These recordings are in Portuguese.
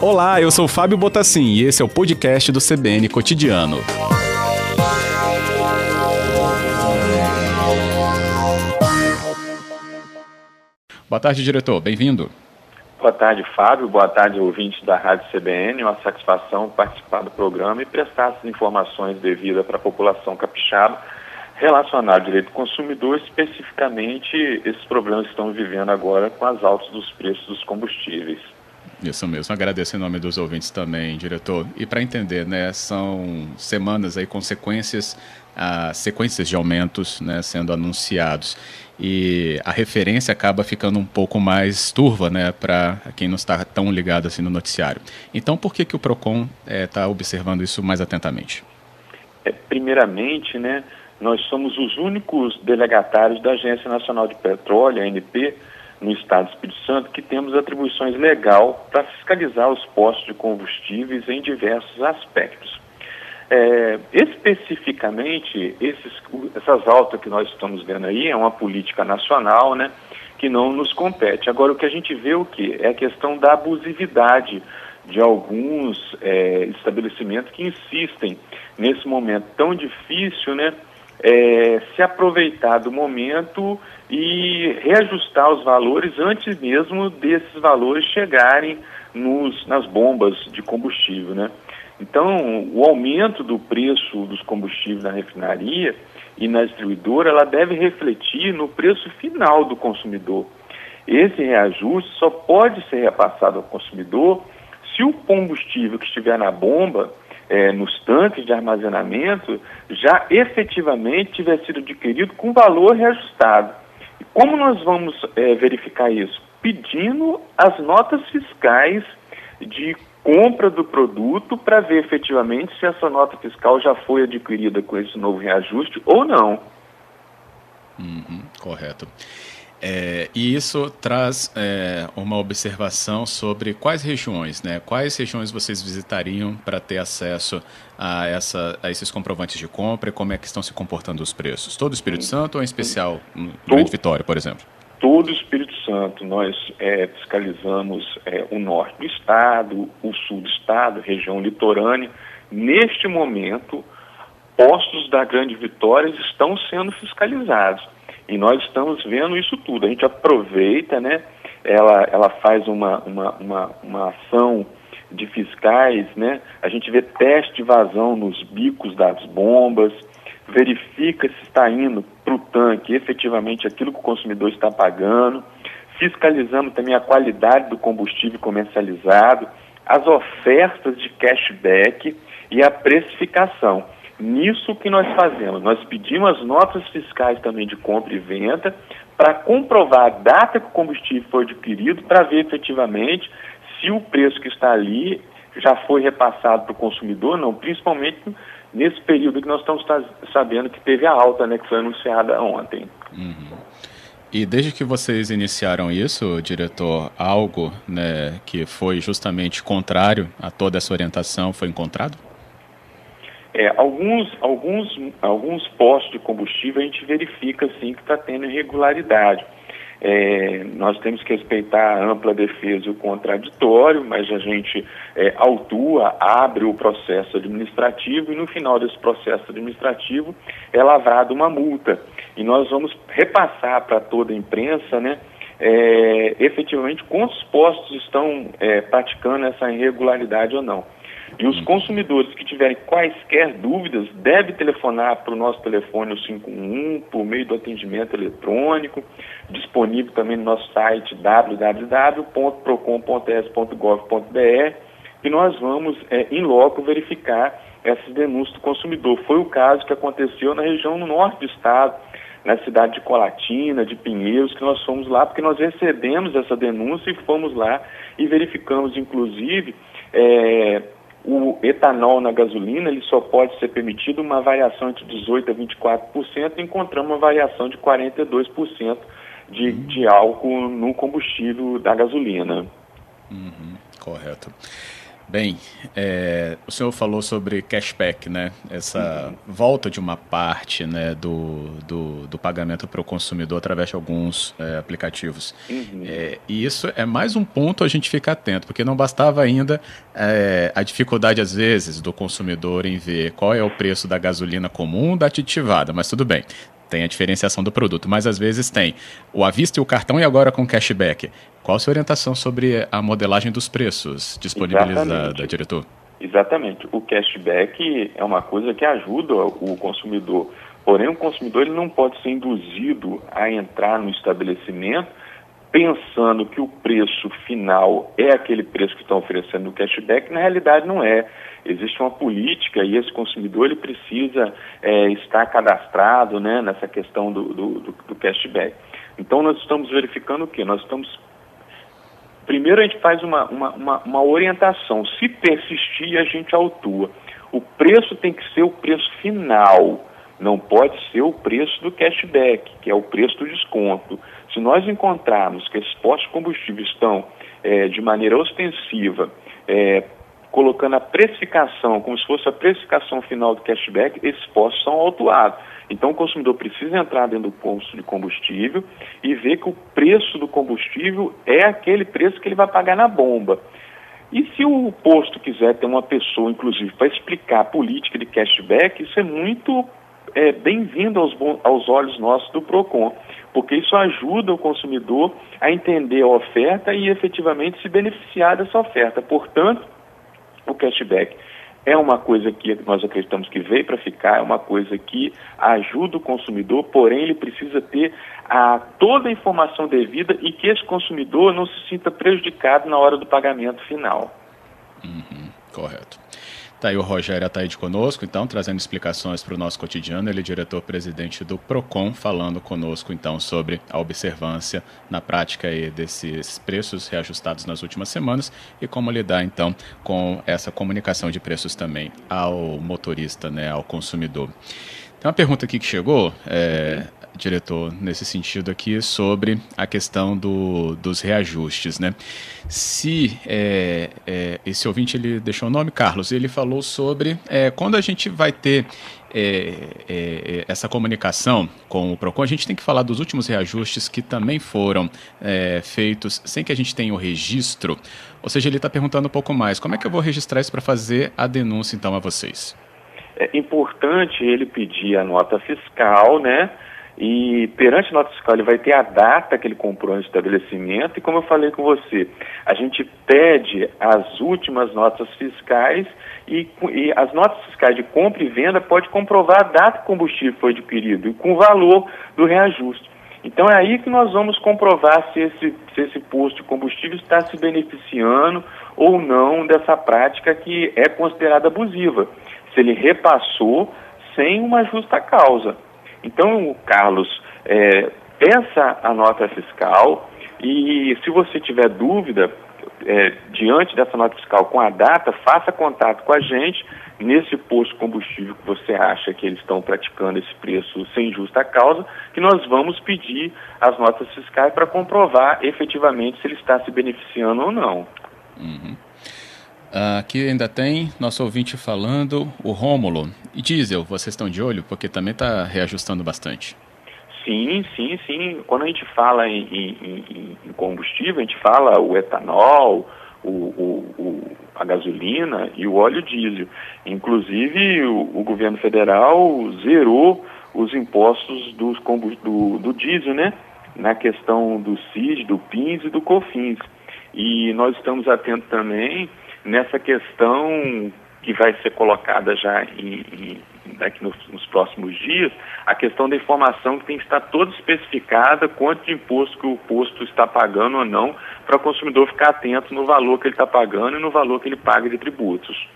Olá, eu sou Fábio Botassin e esse é o podcast do CBN Cotidiano. Boa tarde, diretor. Bem-vindo. Boa tarde, Fábio. Boa tarde, ouvintes da Rádio CBN. Uma satisfação participar do programa e prestar essas informações devidas para a população capixaba relacionado ao direito do consumidor, especificamente esses problemas que estão vivendo agora com as altas dos preços dos combustíveis. Isso mesmo, agradeço em nome dos ouvintes também, diretor. E para entender, né, são semanas aí, consequências, ah, sequências de aumentos né, sendo anunciados. E a referência acaba ficando um pouco mais turva né, para quem não está tão ligado assim no noticiário. Então, por que, que o PROCON está eh, observando isso mais atentamente? É, primeiramente, né, nós somos os únicos delegatários da Agência Nacional de Petróleo, ANP, no Estado do Espírito Santo, que temos atribuições legal para fiscalizar os postos de combustíveis em diversos aspectos. É, especificamente, esses, essas altas que nós estamos vendo aí é uma política nacional, né, que não nos compete. Agora, o que a gente vê o que é a questão da abusividade de alguns é, estabelecimentos que insistem nesse momento tão difícil, né, é, se aproveitar do momento e reajustar os valores antes mesmo desses valores chegarem nos, nas bombas de combustível, né? Então, o aumento do preço dos combustíveis na refinaria e na distribuidora, ela deve refletir no preço final do consumidor. Esse reajuste só pode ser repassado ao consumidor se o combustível que estiver na bomba é, nos tanques de armazenamento já efetivamente tiver sido adquirido com valor reajustado. E como nós vamos é, verificar isso? Pedindo as notas fiscais de compra do produto para ver efetivamente se essa nota fiscal já foi adquirida com esse novo reajuste ou não. Uhum, correto. É, e isso traz é, uma observação sobre quais regiões, né? Quais regiões vocês visitariam para ter acesso a, essa, a esses comprovantes de compra e como é que estão se comportando os preços? Todo o Espírito Santo ou em especial no Grande Vitória, por exemplo? Todo o Espírito Santo. Nós é, fiscalizamos é, o norte do estado, o sul do estado, região litorânea. Neste momento, postos da Grande Vitória estão sendo fiscalizados e nós estamos vendo isso tudo. A gente aproveita, né? Ela, ela faz uma, uma, uma, uma ação de fiscais, né? A gente vê teste de vazão nos bicos das bombas, verifica se está indo para o tanque efetivamente aquilo que o consumidor está pagando, fiscalizando também a qualidade do combustível comercializado, as ofertas de cashback e a precificação. Nisso que nós fazemos, nós pedimos as notas fiscais também de compra e venda para comprovar a data que o combustível foi adquirido para ver efetivamente se o preço que está ali já foi repassado para o consumidor, não, principalmente nesse período que nós estamos sabendo que teve a alta, né, que foi anunciada ontem. Uhum. E desde que vocês iniciaram isso, diretor, algo né, que foi justamente contrário a toda essa orientação foi encontrado? É, alguns, alguns, alguns postos de combustível a gente verifica sim que está tendo irregularidade. É, nós temos que respeitar a ampla defesa e o contraditório, mas a gente é, autua, abre o processo administrativo e no final desse processo administrativo é lavrada uma multa. E nós vamos repassar para toda a imprensa, né, é, efetivamente quantos postos estão é, praticando essa irregularidade ou não. E os consumidores que tiverem quaisquer dúvidas devem telefonar para o nosso telefone o 51 por meio do atendimento eletrônico, disponível também no nosso site www.procon.s.gov.br e nós vamos é, em loco verificar essas denúncias do consumidor. Foi o caso que aconteceu na região norte do estado, na cidade de Colatina, de Pinheiros, que nós fomos lá porque nós recebemos essa denúncia e fomos lá e verificamos, inclusive, é, etanol na gasolina ele só pode ser permitido uma variação entre 18% a 24%, encontramos uma variação de 42% de, uhum. de álcool no combustível da gasolina. Uhum, correto. Bem, é, o senhor falou sobre cashback, né? Essa uhum. volta de uma parte né, do, do, do pagamento para o consumidor através de alguns é, aplicativos. Uhum. É, e isso é mais um ponto a gente ficar atento, porque não bastava ainda é, a dificuldade, às vezes, do consumidor em ver qual é o preço da gasolina comum da aditivada, mas tudo bem tem a diferenciação do produto, mas às vezes tem o à vista e o cartão e agora com cashback. Qual a sua orientação sobre a modelagem dos preços disponibilizada, Exatamente. diretor? Exatamente. O cashback é uma coisa que ajuda o consumidor. Porém, o consumidor ele não pode ser induzido a entrar no estabelecimento pensando que o preço final é aquele preço que estão oferecendo no cashback. Na realidade, não é. Existe uma política e esse consumidor ele precisa é, estar cadastrado né, nessa questão do, do, do, cashback. Então, nós estamos verificando o quê? Nós estamos Primeiro a gente faz uma, uma, uma, uma orientação. Se persistir, a gente autua. O preço tem que ser o preço final, não pode ser o preço do cashback, que é o preço do desconto. Se nós encontrarmos que esses postos de combustível estão é, de maneira ostensiva é, colocando a precificação como se fosse a precificação final do cashback, esses postos são autuados. Então o consumidor precisa entrar dentro do posto de combustível e ver que o preço do combustível é aquele preço que ele vai pagar na bomba. E se o posto quiser ter uma pessoa, inclusive, para explicar a política de cashback, isso é muito é, bem-vindo aos, aos olhos nossos do PROCON, porque isso ajuda o consumidor a entender a oferta e efetivamente se beneficiar dessa oferta. Portanto, o cashback é uma coisa que nós acreditamos que veio para ficar, é uma coisa que ajuda o consumidor, porém ele precisa ter a, toda a informação devida e que esse consumidor não se sinta prejudicado na hora do pagamento final. Uhum, correto. Tá aí o Rogério Ataíde conosco, então, trazendo explicações para o nosso cotidiano. Ele é diretor-presidente do PROCON, falando conosco, então, sobre a observância na prática aí, desses preços reajustados nas últimas semanas e como lidar, então, com essa comunicação de preços também ao motorista, né, ao consumidor. Tem uma pergunta aqui que chegou, é, diretor, nesse sentido aqui, sobre a questão do, dos reajustes, né? Se é, é, esse ouvinte ele deixou o nome, Carlos, ele falou sobre é, quando a gente vai ter é, é, essa comunicação com o PROCON, a gente tem que falar dos últimos reajustes que também foram feitos sem que a gente tenha o registro. Ou seja, ele está perguntando um pouco mais, como é que eu vou registrar isso para fazer a denúncia então a vocês? É importante ele pedir a nota fiscal, né? E perante a nota fiscal, ele vai ter a data que ele comprou no estabelecimento, e como eu falei com você, a gente pede as últimas notas fiscais e, e as notas fiscais de compra e venda pode comprovar a data que o combustível foi adquirido e com o valor do reajuste. Então é aí que nós vamos comprovar se esse, se esse posto de combustível está se beneficiando ou não dessa prática que é considerada abusiva. Se ele repassou sem uma justa causa. Então, Carlos, é, peça a nota fiscal e se você tiver dúvida é, diante dessa nota fiscal com a data, faça contato com a gente nesse posto de combustível que você acha que eles estão praticando esse preço sem justa causa, que nós vamos pedir as notas fiscais para comprovar efetivamente se ele está se beneficiando ou não. Uhum. Aqui ainda tem nosso ouvinte falando, o Rômulo. E diesel, vocês estão de olho? Porque também está reajustando bastante. Sim, sim, sim. Quando a gente fala em, em, em combustível, a gente fala o etanol, o, o, o, a gasolina e o óleo diesel. Inclusive, o, governo federal zerou os impostos dos do, do diesel, né? Na questão do CIS, do PINS e do COFINS. E nós estamos atentos também nessa questão que vai ser colocada já em, em, daqui nos, nos, próximos dias, a questão da informação que tem que estar toda especificada, quanto de imposto que o posto está pagando ou não, para o consumidor ficar atento no valor que ele está pagando e no valor que ele paga de tributos.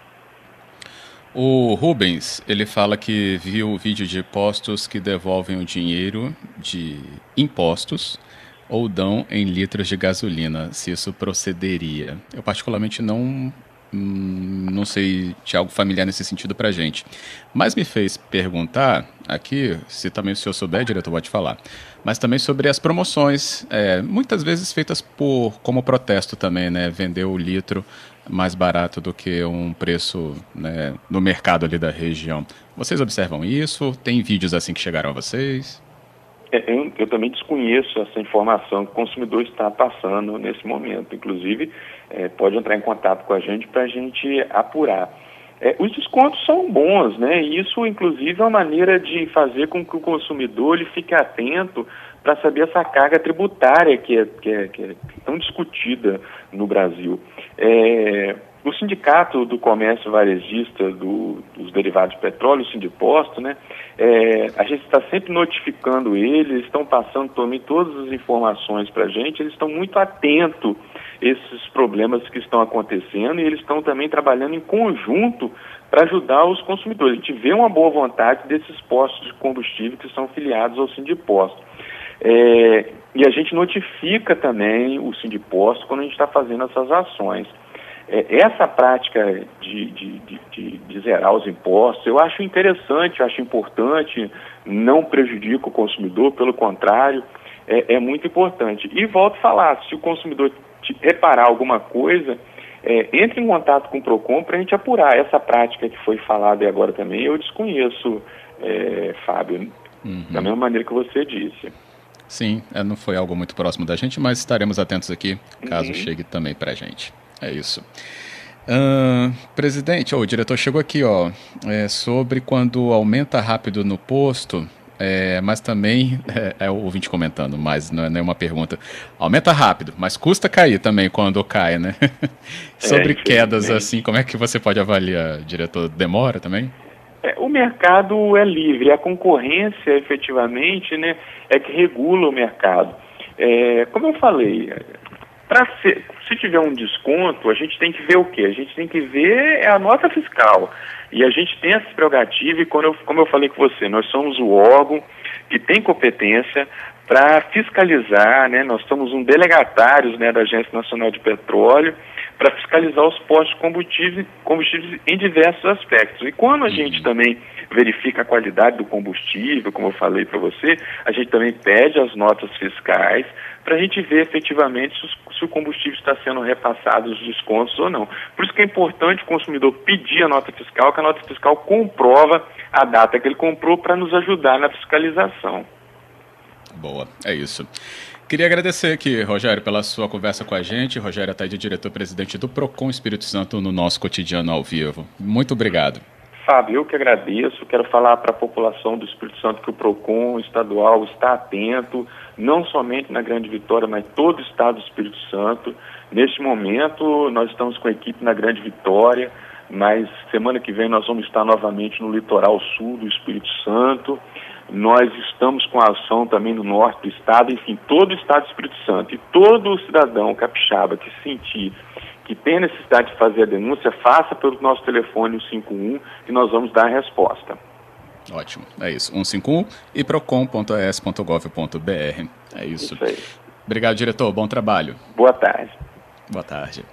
O Rubens, ele fala que viu o vídeo de postos que devolvem o dinheiro de impostos ou dão em litros de gasolina, se isso procederia. Eu particularmente não hum, não sei de algo familiar nesse sentido para gente. Mas me fez perguntar aqui, se também o senhor souber, diretor, pode falar, mas também sobre as promoções, é, muitas vezes feitas por como protesto também, né? Vender o litro mais barato do que um preço né, no mercado ali da região. Vocês observam isso? Tem vídeos assim que chegaram a vocês? É, eu, eu, também desconheço essa informação que o consumidor está passando nesse momento. Inclusive, é, pode entrar em contato com a gente para a gente apurar. É, os descontos são bons, né? E isso, inclusive, é uma maneira de fazer com que o consumidor ele fique atento para saber essa carga tributária que é, que é, que é tão discutida no Brasil. É, o Sindicato do Comércio Varejista do, dos Derivados de Petróleo, o Sindiposto, né, é, a gente está sempre notificando eles, estão passando também todas as informações para a gente, eles estão muito atentos a esses problemas que estão acontecendo e eles estão também trabalhando em conjunto para ajudar os consumidores. A gente vê uma boa vontade desses postos de combustível que são filiados ao Sindiposto. É, e a gente notifica também o Sindiposto quando a gente está fazendo essas ações. É, essa prática de, de, de, de, zerar os impostos, eu acho interessante, eu acho importante, não prejudica o consumidor, pelo contrário, é, é muito importante. E volto a falar, se o consumidor reparar alguma coisa, é, entre em contato com o PROCON para a gente apurar. Essa prática que foi falada agora também, eu desconheço, é, Fábio, uhum. da mesma maneira que você disse. Sim, é, não foi algo muito próximo da gente, mas estaremos atentos aqui, caso uhum. chegue também para a gente. É isso. Uh, presidente, oh, o diretor chegou aqui, ó, é, sobre quando aumenta rápido no posto, é, mas também, é, é, o ouvinte comentando, mas não é nenhuma pergunta. Aumenta rápido, mas custa cair também quando cai, né? sobre é, quedas assim, como é que você pode avaliar, diretor? Demora também? É, o mercado é livre, a concorrência efetivamente né, é que regula o mercado. É, como eu falei, ser, se tiver um desconto, a gente tem que ver o quê? A gente tem que ver a nota fiscal. E a gente tem essa prerrogativa, e quando eu, como eu falei com você, nós somos o órgão que tem competência para fiscalizar, né? Nós somos um delegatários né, da Agência Nacional de Petróleo para fiscalizar os postos de combustíveis, combustíveis em diversos aspectos. E quando a gente uhum. também verifica a qualidade do combustível, como eu falei para você, a gente também pede as notas fiscais para a gente ver efetivamente se, se, o combustível está sendo repassado os descontos ou não. Por isso que é importante o consumidor pedir a nota fiscal, que a nota fiscal comprova a data que ele comprou para nos ajudar na fiscalização. Boa, é isso. Queria agradecer aqui, Rogério, pela sua conversa com a gente. Rogério Ataide, diretor-presidente do PROCON Espírito Santo no nosso cotidiano ao vivo. Muito obrigado. Fábio, eu que agradeço. Quero falar para a população do Espírito Santo que o PROCON estadual está atento, não somente na Grande Vitória, mas todo o estado do Espírito Santo. Neste momento, nós estamos com a equipe na Grande Vitória, mas semana que vem nós vamos estar novamente no litoral sul do Espírito Santo. Nós estamos com a ação também no norte do estado, enfim, todo o estado do Espírito Santo. E todo cidadão capixaba que sentir que tem necessidade de fazer a denúncia, faça pelo nosso telefone 151 e nós vamos dar a resposta. Ótimo, é isso. 151 e procon.es.gov.br. É isso. isso. Obrigado, diretor. Bom trabalho. Boa tarde. Boa tarde.